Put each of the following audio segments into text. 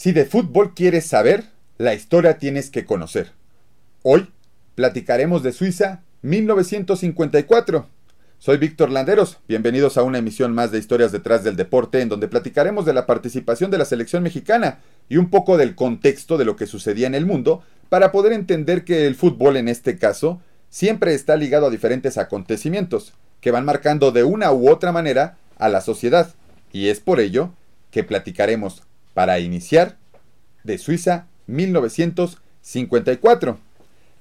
Si de fútbol quieres saber, la historia tienes que conocer. Hoy platicaremos de Suiza 1954. Soy Víctor Landeros, bienvenidos a una emisión más de Historias detrás del deporte en donde platicaremos de la participación de la selección mexicana y un poco del contexto de lo que sucedía en el mundo para poder entender que el fútbol en este caso siempre está ligado a diferentes acontecimientos que van marcando de una u otra manera a la sociedad y es por ello que platicaremos para iniciar de Suiza 1954.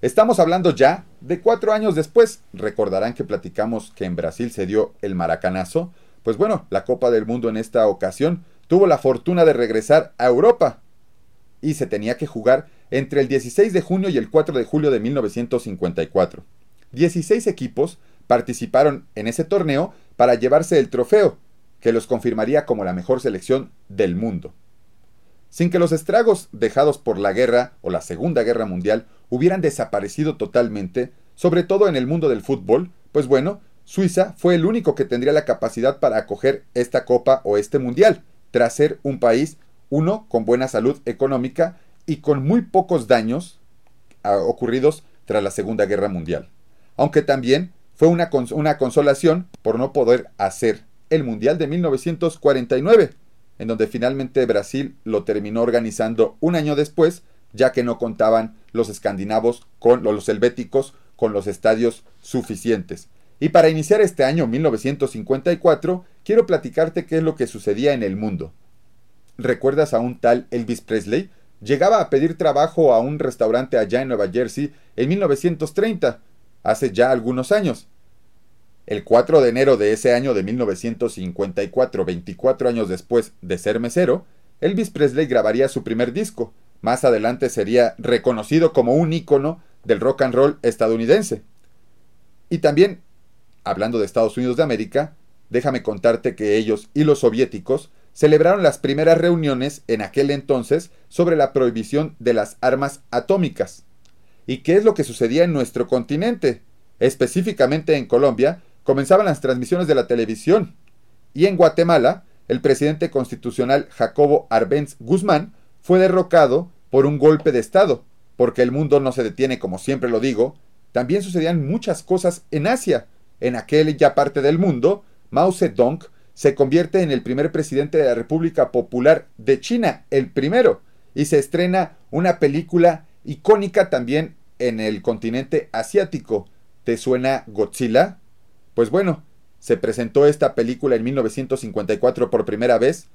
Estamos hablando ya de cuatro años después. Recordarán que platicamos que en Brasil se dio el maracanazo. Pues bueno, la Copa del Mundo en esta ocasión tuvo la fortuna de regresar a Europa y se tenía que jugar entre el 16 de junio y el 4 de julio de 1954. 16 equipos participaron en ese torneo para llevarse el trofeo, que los confirmaría como la mejor selección del mundo. Sin que los estragos dejados por la guerra o la Segunda Guerra Mundial hubieran desaparecido totalmente, sobre todo en el mundo del fútbol, pues bueno, Suiza fue el único que tendría la capacidad para acoger esta copa o este mundial, tras ser un país, uno, con buena salud económica y con muy pocos daños ah, ocurridos tras la Segunda Guerra Mundial. Aunque también fue una, una consolación por no poder hacer el Mundial de 1949, en donde finalmente Brasil lo terminó organizando un año después, ya que no contaban los escandinavos con los helvéticos con los estadios suficientes. Y para iniciar este año 1954, quiero platicarte qué es lo que sucedía en el mundo. ¿Recuerdas a un tal Elvis Presley? Llegaba a pedir trabajo a un restaurante allá en Nueva Jersey en 1930, hace ya algunos años. El 4 de enero de ese año de 1954, 24 años después de ser mesero, Elvis Presley grabaría su primer disco. Más adelante sería reconocido como un ícono del rock and roll estadounidense. Y también, hablando de Estados Unidos de América, déjame contarte que ellos y los soviéticos celebraron las primeras reuniones en aquel entonces sobre la prohibición de las armas atómicas. ¿Y qué es lo que sucedía en nuestro continente? Específicamente en Colombia, comenzaban las transmisiones de la televisión. Y en Guatemala, el presidente constitucional Jacobo Arbenz Guzmán fue derrocado por un golpe de Estado, porque el mundo no se detiene como siempre lo digo, también sucedían muchas cosas en Asia. En aquella parte del mundo, Mao Zedong se convierte en el primer presidente de la República Popular de China, el primero, y se estrena una película icónica también en el continente asiático. ¿Te suena Godzilla? Pues bueno, se presentó esta película en 1954 por primera vez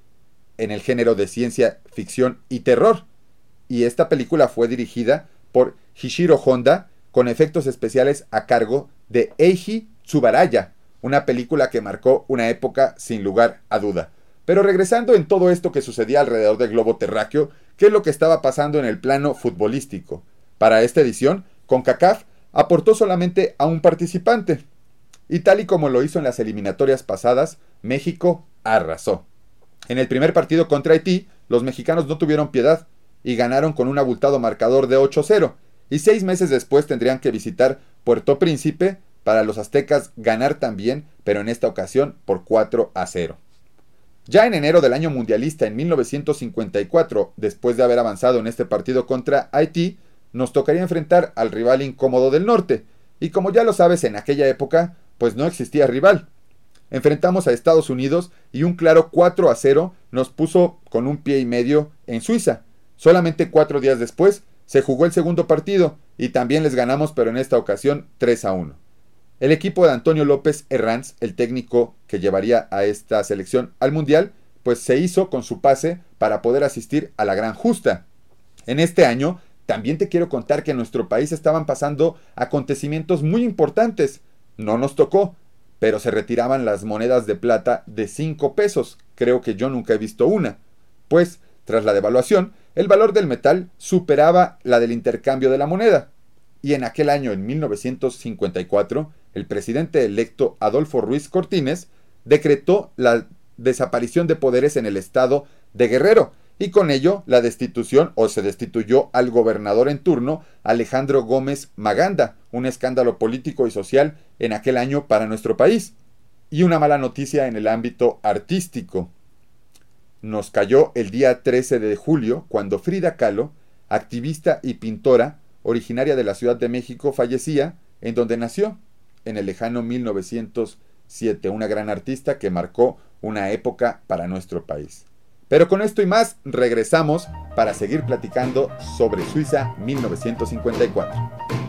en el género de ciencia ficción y terror. Y esta película fue dirigida por Hishiro Honda con efectos especiales a cargo de Eiji Tsubaraya, una película que marcó una época sin lugar a duda. Pero regresando en todo esto que sucedía alrededor del globo terráqueo, ¿qué es lo que estaba pasando en el plano futbolístico? Para esta edición, CONCACAF aportó solamente a un participante, y tal y como lo hizo en las eliminatorias pasadas, México arrasó. En el primer partido contra Haití, los mexicanos no tuvieron piedad y ganaron con un abultado marcador de 8-0, y seis meses después tendrían que visitar Puerto Príncipe para los aztecas ganar también, pero en esta ocasión por 4 0. Ya en enero del año mundialista en 1954, después de haber avanzado en este partido contra Haití, nos tocaría enfrentar al rival incómodo del norte, y como ya lo sabes en aquella época, pues no existía rival. Enfrentamos a Estados Unidos y un claro 4 a 0 nos puso con un pie y medio en Suiza. Solamente cuatro días después se jugó el segundo partido y también les ganamos, pero en esta ocasión 3 a 1. El equipo de Antonio López Herranz, el técnico que llevaría a esta selección al Mundial, pues se hizo con su pase para poder asistir a la gran justa. En este año, también te quiero contar que en nuestro país estaban pasando acontecimientos muy importantes. No nos tocó, pero se retiraban las monedas de plata de 5 pesos. Creo que yo nunca he visto una. Pues, tras la devaluación, el valor del metal superaba la del intercambio de la moneda. Y en aquel año, en 1954, el presidente electo Adolfo Ruiz Cortines decretó la desaparición de poderes en el estado de Guerrero, y con ello la destitución o se destituyó al gobernador en turno Alejandro Gómez Maganda, un escándalo político y social en aquel año para nuestro país, y una mala noticia en el ámbito artístico. nos cayó el día 13 de julio cuando Frida Kahlo, activista y pintora originaria de la Ciudad de México, fallecía en donde nació, en el lejano 1907, una gran artista que marcó una época para nuestro país. Pero con esto y más, regresamos para seguir platicando sobre Suiza 1954.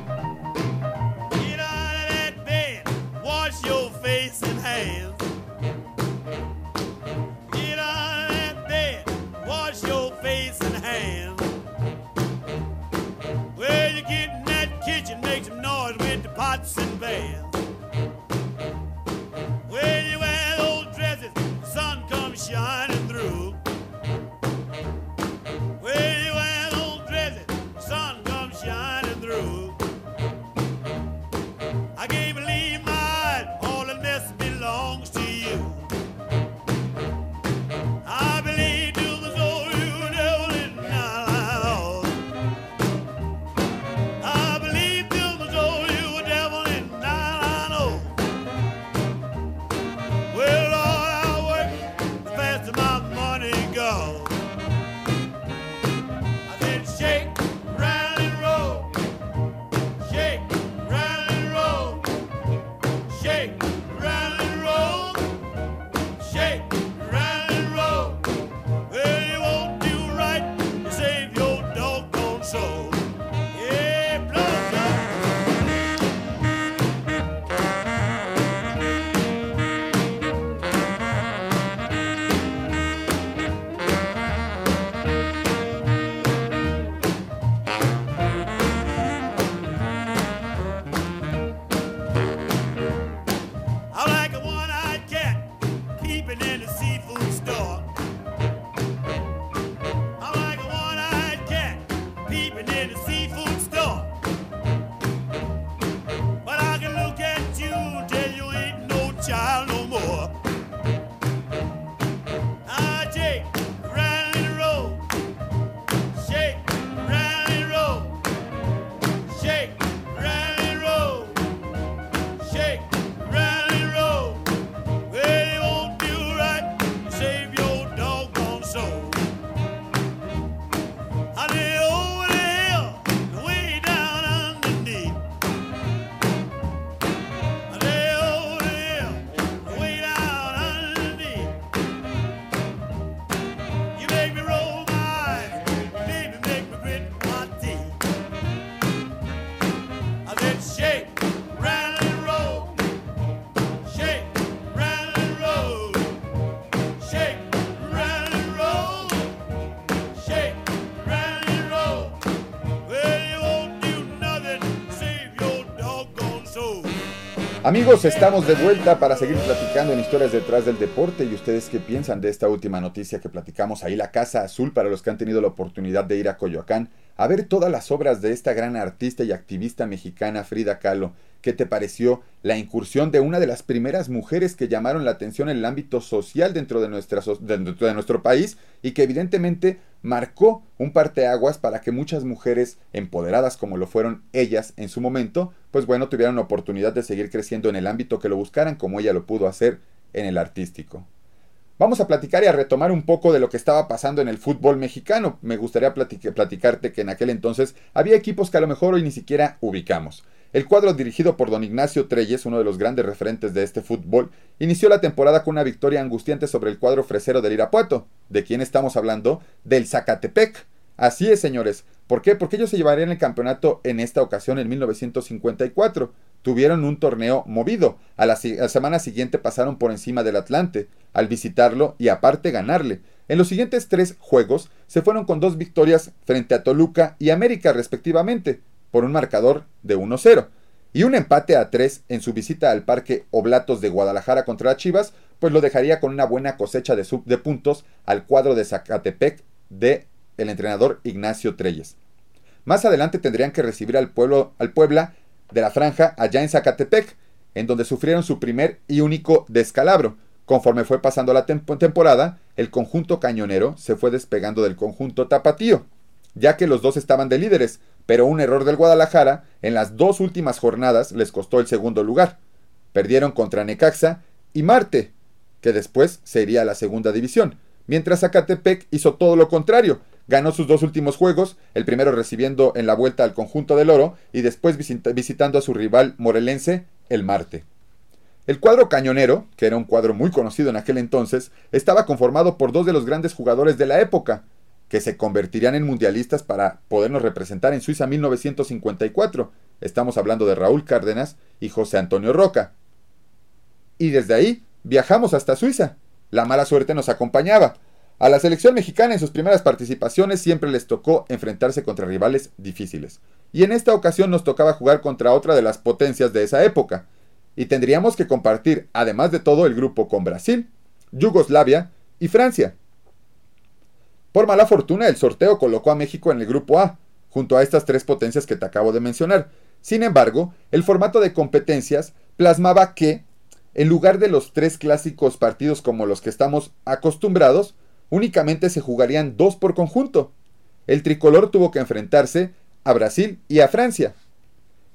Amigos, estamos de vuelta para seguir platicando en historias detrás del deporte y ustedes qué piensan de esta última noticia que platicamos ahí, la Casa Azul, para los que han tenido la oportunidad de ir a Coyoacán a ver todas las obras de esta gran artista y activista mexicana Frida Kahlo. ¿Qué te pareció la incursión de una de las primeras mujeres que llamaron la atención en el ámbito social dentro de, dentro de nuestro país y que evidentemente marcó un parteaguas para que muchas mujeres empoderadas como lo fueron ellas en su momento, pues bueno, tuvieran la oportunidad de seguir creciendo en el ámbito que lo buscaran como ella lo pudo hacer en el artístico. Vamos a platicar y a retomar un poco de lo que estaba pasando en el fútbol mexicano. Me gustaría platic- platicarte que en aquel entonces había equipos que a lo mejor hoy ni siquiera ubicamos. El cuadro dirigido por don Ignacio Treyes, uno de los grandes referentes de este fútbol, inició la temporada con una victoria angustiante sobre el cuadro fresero del Irapuato. ¿De quién estamos hablando? Del Zacatepec. Así es, señores. ¿Por qué? Porque ellos se llevarían el campeonato en esta ocasión en 1954. Tuvieron un torneo movido. A la, si- a la semana siguiente pasaron por encima del Atlante, al visitarlo y aparte ganarle. En los siguientes tres juegos se fueron con dos victorias frente a Toluca y América respectivamente, por un marcador de 1-0. Y un empate a 3 en su visita al Parque Oblatos de Guadalajara contra las Chivas, pues lo dejaría con una buena cosecha de, sub- de puntos al cuadro de Zacatepec de el entrenador Ignacio Treyes. Más adelante tendrían que recibir al, pueblo, al Puebla de la Franja allá en Zacatepec, en donde sufrieron su primer y único descalabro. Conforme fue pasando la tem- temporada, el conjunto cañonero se fue despegando del conjunto tapatío, ya que los dos estaban de líderes, pero un error del Guadalajara en las dos últimas jornadas les costó el segundo lugar. Perdieron contra Necaxa y Marte, que después se iría a la segunda división. mientras Zacatepec hizo todo lo contrario. Ganó sus dos últimos juegos, el primero recibiendo en la vuelta al conjunto del oro y después visita visitando a su rival morelense, el Marte. El cuadro cañonero, que era un cuadro muy conocido en aquel entonces, estaba conformado por dos de los grandes jugadores de la época, que se convertirían en mundialistas para podernos representar en Suiza 1954. Estamos hablando de Raúl Cárdenas y José Antonio Roca. Y desde ahí viajamos hasta Suiza. La mala suerte nos acompañaba. A la selección mexicana en sus primeras participaciones siempre les tocó enfrentarse contra rivales difíciles. Y en esta ocasión nos tocaba jugar contra otra de las potencias de esa época. Y tendríamos que compartir, además de todo, el grupo con Brasil, Yugoslavia y Francia. Por mala fortuna, el sorteo colocó a México en el grupo A, junto a estas tres potencias que te acabo de mencionar. Sin embargo, el formato de competencias plasmaba que, en lugar de los tres clásicos partidos como los que estamos acostumbrados, únicamente se jugarían dos por conjunto. El tricolor tuvo que enfrentarse a Brasil y a Francia.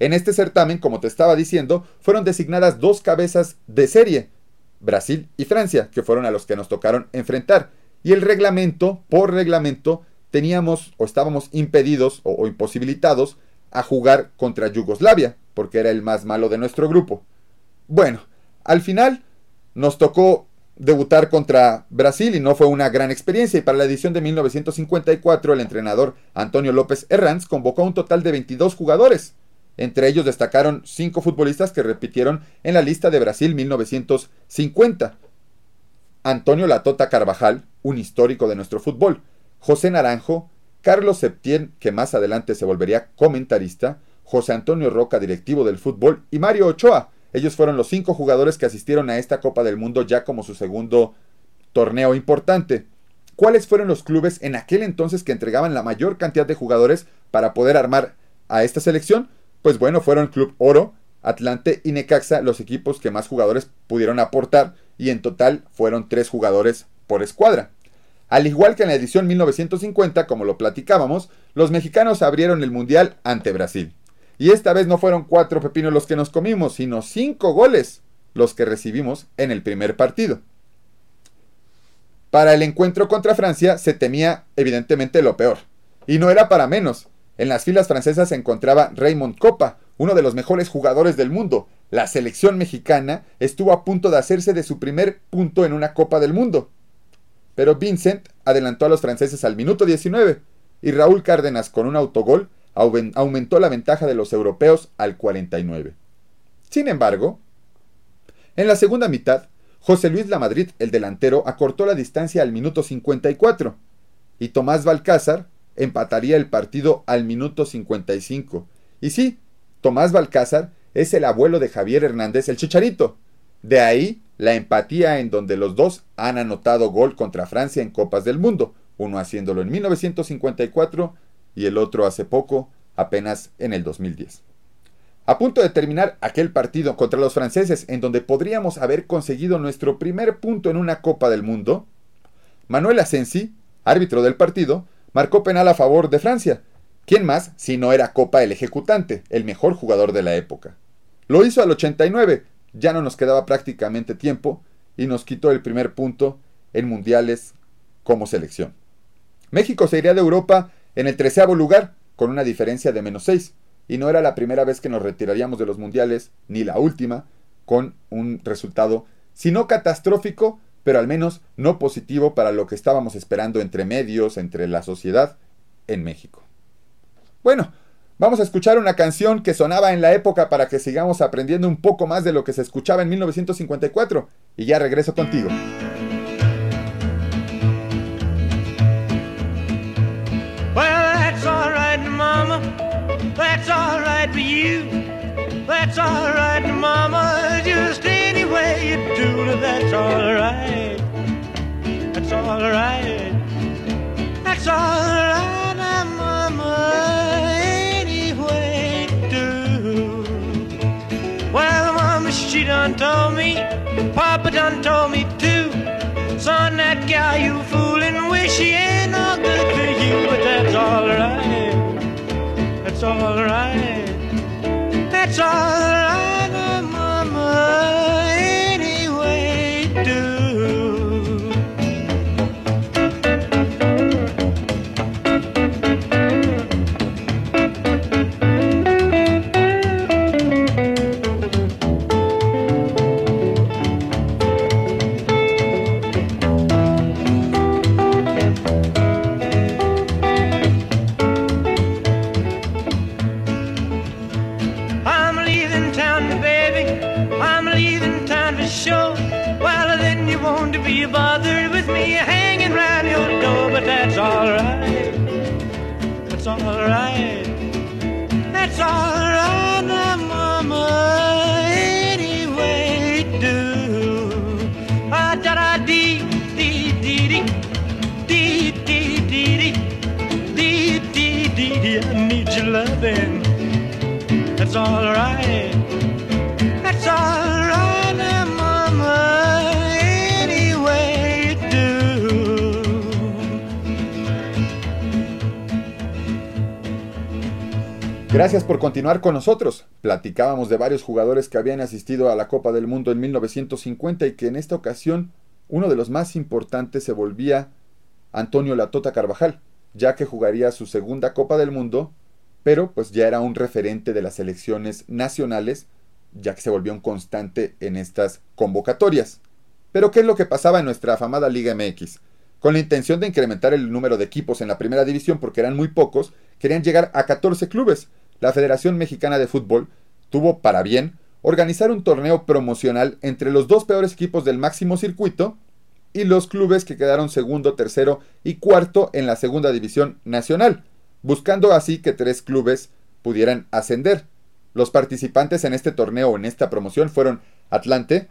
En este certamen, como te estaba diciendo, fueron designadas dos cabezas de serie, Brasil y Francia, que fueron a los que nos tocaron enfrentar. Y el reglamento, por reglamento, teníamos o estábamos impedidos o, imposibilitados a jugar contra Yugoslavia, porque era el más malo de nuestro grupo. Bueno, al final nos tocó debutar contra Brasil y no fue una gran experiencia y para la edición de 1954 el entrenador Antonio López Herranz convocó un total de 22 jugadores. Entre ellos destacaron 5 futbolistas que repitieron en la lista de Brasil 1950. Antonio Latota Carvajal, un histórico de nuestro fútbol, José Naranjo, Carlos Septién, que más adelante se volvería comentarista, José Antonio Roca, directivo del fútbol, y Mario Ochoa. Ellos fueron los cinco jugadores que asistieron a esta Copa del Mundo ya como su segundo torneo importante. ¿Cuáles fueron los clubes en aquel entonces que entregaban la mayor cantidad de jugadores para poder armar a esta selección? Pues bueno, fueron Club Oro, Atlante y Necaxa los equipos que más jugadores pudieron aportar y en total fueron tres jugadores por escuadra. Al igual que en la edición 1950, como lo platicábamos, los mexicanos abrieron el Mundial ante Brasil. Y esta vez no fueron cuatro pepinos los que nos comimos, sino cinco goles los que recibimos en el primer partido. Para el encuentro contra Francia se temía evidentemente lo peor. Y no era para menos. En las filas francesas se encontraba Raymond Copa, uno de los mejores jugadores del mundo. La selección mexicana estuvo a punto de hacerse de su primer punto en una Copa del Mundo. Pero Vincent adelantó a los franceses al minuto 19 y Raúl Cárdenas con un autogol aumentó la ventaja de los europeos al 49. Sin embargo, en la segunda mitad, José Luis Lamadrid, el delantero, acortó la distancia al minuto 54 y Tomás Balcázar empataría el partido al minuto 55. Y sí, Tomás Balcázar es el abuelo de Javier Hernández el Chicharito. De ahí la empatía en donde los dos han anotado gol contra Francia en Copas del Mundo, uno haciéndolo en 1954 y el otro hace poco, apenas en el 2010. A punto de terminar aquel partido contra los franceses en donde podríamos haber conseguido nuestro primer punto en una Copa del Mundo, Manuel Asensi, árbitro del partido, marcó penal a favor de Francia. ¿Quién más si no era Copa el ejecutante, el mejor jugador de la época? Lo hizo al 89, ya no nos quedaba prácticamente tiempo y nos quitó el primer punto en mundiales como selección. México se iría de Europa en el treceavo lugar, con una diferencia de menos 6, y no era la primera vez que nos retiraríamos de los mundiales, ni la última, con un resultado, si no catastrófico, pero al menos no positivo para lo que estábamos esperando entre medios, entre la sociedad en México. Bueno, vamos a escuchar una canción que sonaba en la época para que sigamos aprendiendo un poco más de lo que se escuchaba en 1954, y ya regreso contigo. That's alright for you. That's alright, Mama. Just any way you do that's alright. That's alright. That's alright, Mama. Papa done told me to. Son, that guy you foolin' wish she ain't no good to you, but that's alright. That's alright. That's alright, Gracias por continuar con nosotros. Platicábamos de varios jugadores que habían asistido a la Copa del Mundo en 1950 y que en esta ocasión uno de los más importantes se volvía Antonio Latota Carvajal, ya que jugaría su segunda Copa del Mundo, pero pues ya era un referente de las selecciones nacionales, ya que se volvió un constante en estas convocatorias. Pero ¿qué es lo que pasaba en nuestra afamada Liga MX? Con la intención de incrementar el número de equipos en la primera división porque eran muy pocos, querían llegar a 14 clubes. La Federación Mexicana de Fútbol tuvo para bien organizar un torneo promocional entre los dos peores equipos del máximo circuito y los clubes que quedaron segundo, tercero y cuarto en la segunda división nacional, buscando así que tres clubes pudieran ascender. Los participantes en este torneo en esta promoción fueron Atlante,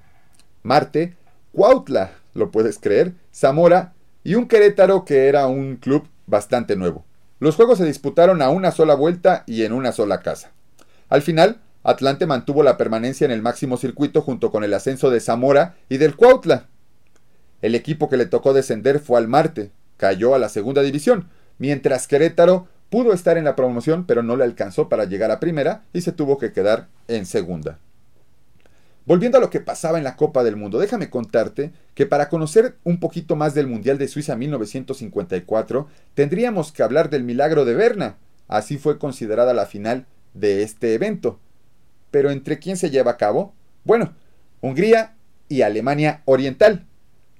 Marte, Cuautla, lo puedes creer, Zamora y un Querétaro que era un club bastante nuevo. Los juegos se disputaron a una sola vuelta y en una sola casa. Al final, Atlante mantuvo la permanencia en el máximo circuito junto con el ascenso de Zamora y del Cuautla. El equipo que le tocó descender fue al Marte, cayó a la segunda división, mientras Querétaro pudo estar en la promoción pero no le alcanzó para llegar a primera y se tuvo que quedar en segunda. Volviendo a lo que pasaba en la Copa del Mundo, déjame contarte que para conocer un poquito más del Mundial de Suiza 1954, tendríamos que hablar del milagro de Berna. Así fue considerada la final de este evento. Pero ¿entre quién se lleva a cabo? Bueno, Hungría y Alemania Oriental.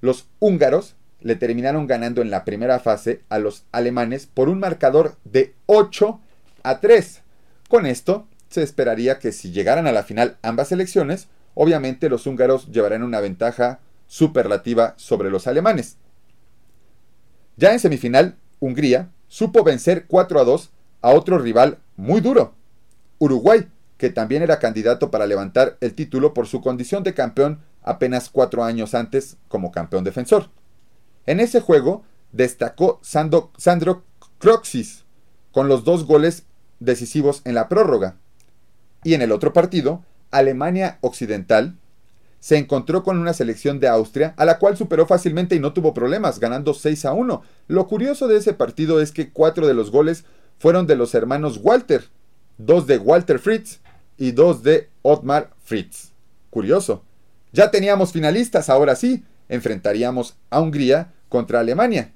Los húngaros le terminaron ganando en la primera fase a los alemanes por un marcador de 8 a 3. Con esto, se esperaría que si llegaran a la final ambas selecciones, obviamente los húngaros llevarán una ventaja superlativa sobre los alemanes. Ya en semifinal, Hungría supo vencer 4 a 2 a otro rival muy duro, Uruguay, que también era candidato para levantar el título por su condición de campeón apenas cuatro años antes como campeón defensor. En ese juego destacó Sandro, Croxis con los dos goles decisivos en la prórroga. Y en el otro partido, Alemania Occidental se encontró con una selección de Austria, a la cual superó fácilmente y no tuvo problemas, ganando 6 a 1. Lo curioso de ese partido es que cuatro de los goles fueron de los hermanos Walter, dos de Walter Fritz y dos de Otmar Fritz. Curioso. Ya teníamos finalistas, ahora sí, enfrentaríamos a Hungría contra Alemania.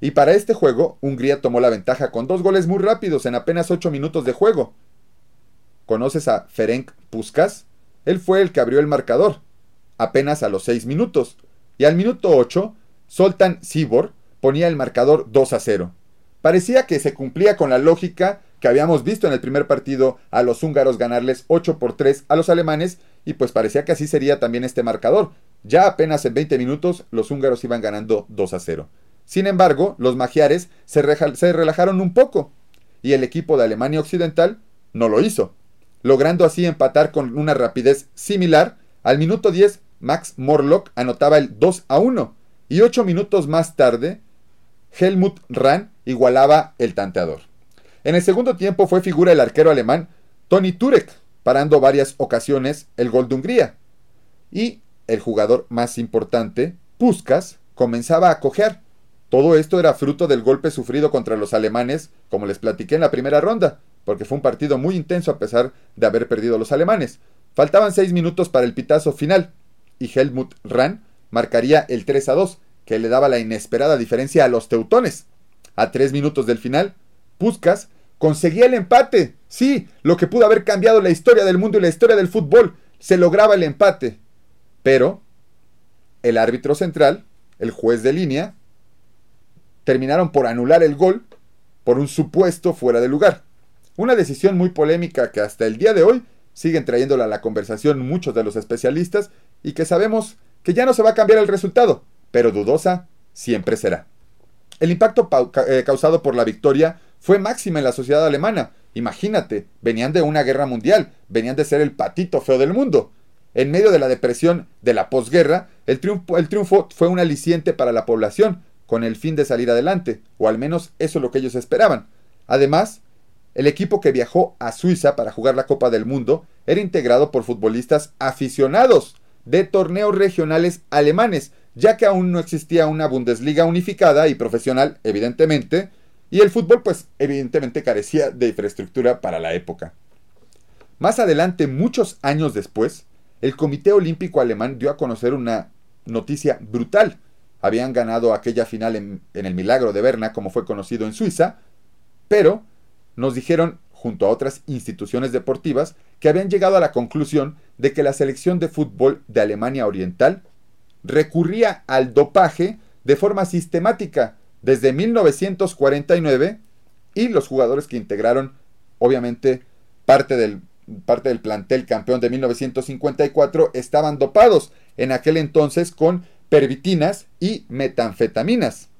Y para este juego, Hungría tomó la ventaja con dos goles muy rápidos en apenas 8 minutos de juego. ¿Conoces a Ferenc Puskas? Él fue el que abrió el marcador, apenas a los 6 minutos. Y al minuto 8, Soltan Sibor ponía el marcador 2 a 0. Parecía que se cumplía con la lógica que habíamos visto en el primer partido a los húngaros ganarles 8 por 3 a los alemanes y pues parecía que así sería también este marcador. Ya apenas en 20 minutos los húngaros iban ganando 2 a 0. Sin embargo, los magiares se, se relajaron un poco y el equipo de Alemania Occidental no lo hizo, logrando así empatar con una rapidez similar. Al minuto 10, Max Morlock anotaba el 2 a 1 y 8 minutos más tarde, Helmut Rahn igualaba el tanteador. En el segundo tiempo fue figura el arquero alemán Tony Turek, parando varias ocasiones el gol de Hungría. Y el jugador más importante, Puskas, comenzaba a cojear. Todo esto era fruto del golpe sufrido contra los alemanes, como les platiqué en la primera ronda, porque fue un partido muy intenso a pesar de haber perdido los alemanes. Faltaban seis minutos para el pitazo final, y Helmut Rahn marcaría el 3 a 2, que le daba la inesperada diferencia a los teutones. A tres minutos del final, Puskas conseguía el empate. Sí, lo que pudo haber cambiado la historia del mundo y la historia del fútbol. Se lograba el empate. Pero el árbitro central, el juez de línea, terminaron por anular el gol por un supuesto fuera de lugar. Una decisión muy polémica que hasta el día de hoy siguen trayéndola a la conversación muchos de los especialistas y que sabemos que ya no se va a cambiar el resultado, pero dudosa siempre será. El impacto causado por la victoria fue máxima en la sociedad alemana. Imagínate, venían de una guerra mundial, venían de ser el patito feo del mundo. En medio de la depresión de la posguerra, el triunfo, el triunfo fue un aliciente para la población, con el fin de salir adelante, o al menos eso es lo que ellos esperaban. Además, el equipo que viajó a Suiza para jugar la Copa del Mundo era integrado por futbolistas aficionados de torneos regionales alemanes, ya que aún no existía una Bundesliga unificada y profesional, evidentemente, y el fútbol pues evidentemente carecía de infraestructura para la época. Más adelante, muchos años después, el Comité Olímpico Alemán dio a conocer una noticia brutal. Habían ganado aquella final en, en el Milagro de Berna, como fue conocido en Suiza, pero nos dijeron, junto a otras instituciones deportivas, que habían llegado a la conclusión de que la selección de fútbol de Alemania Oriental recurría al dopaje de forma sistemática desde 1949 y los jugadores que integraron, obviamente, parte del, parte del plantel campeón de 1954 estaban dopados en aquel entonces con pervitinas y metanfetaminas.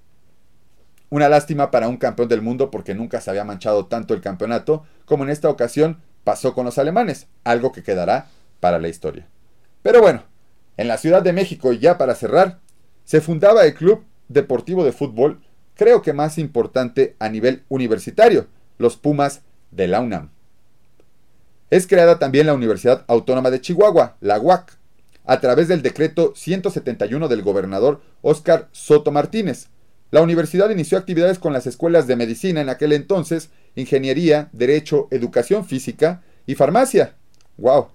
Una lástima para un campeón del mundo porque nunca se había manchado tanto el campeonato como en esta ocasión pasó con los alemanes, algo que quedará para la historia. Pero bueno, en la Ciudad de México y ya para cerrar, se fundaba el Club Deportivo de Fútbol, creo que más importante a nivel universitario, los Pumas de la UNAM. Es creada también la Universidad Autónoma de Chihuahua, la UAC, a través del decreto 171 del gobernador Óscar Soto Martínez. La universidad inició actividades con las escuelas de medicina en aquel entonces, ingeniería, derecho, educación física y farmacia. ¡Wow!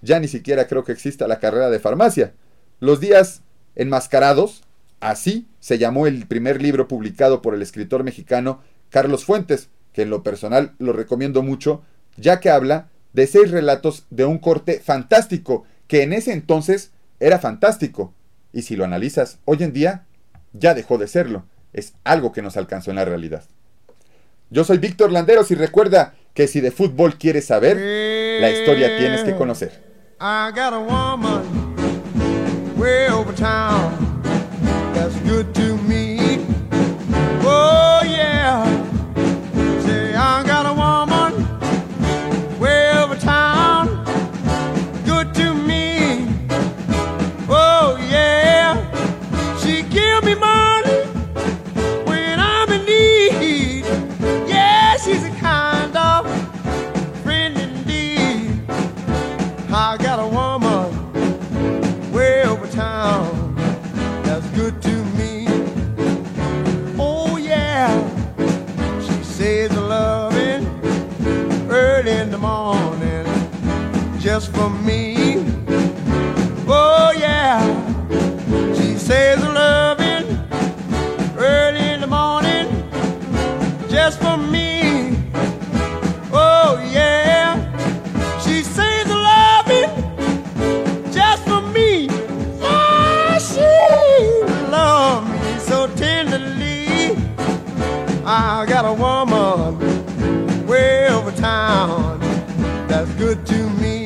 Ya ni siquiera creo que exista la carrera de farmacia. Los días enmascarados, así se llamó el primer libro publicado por el escritor mexicano Carlos Fuentes, que en lo personal lo recomiendo mucho, ya que habla de seis relatos de un corte fantástico, que en ese entonces era fantástico. Y si lo analizas hoy en día, ya dejó de serlo. Es algo que nos alcanzó en la realidad. Yo soy Víctor Landeros y recuerda que si de fútbol quieres saber, la historia tienes que conocer. To me.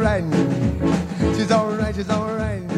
Right? She's alright, she's alright.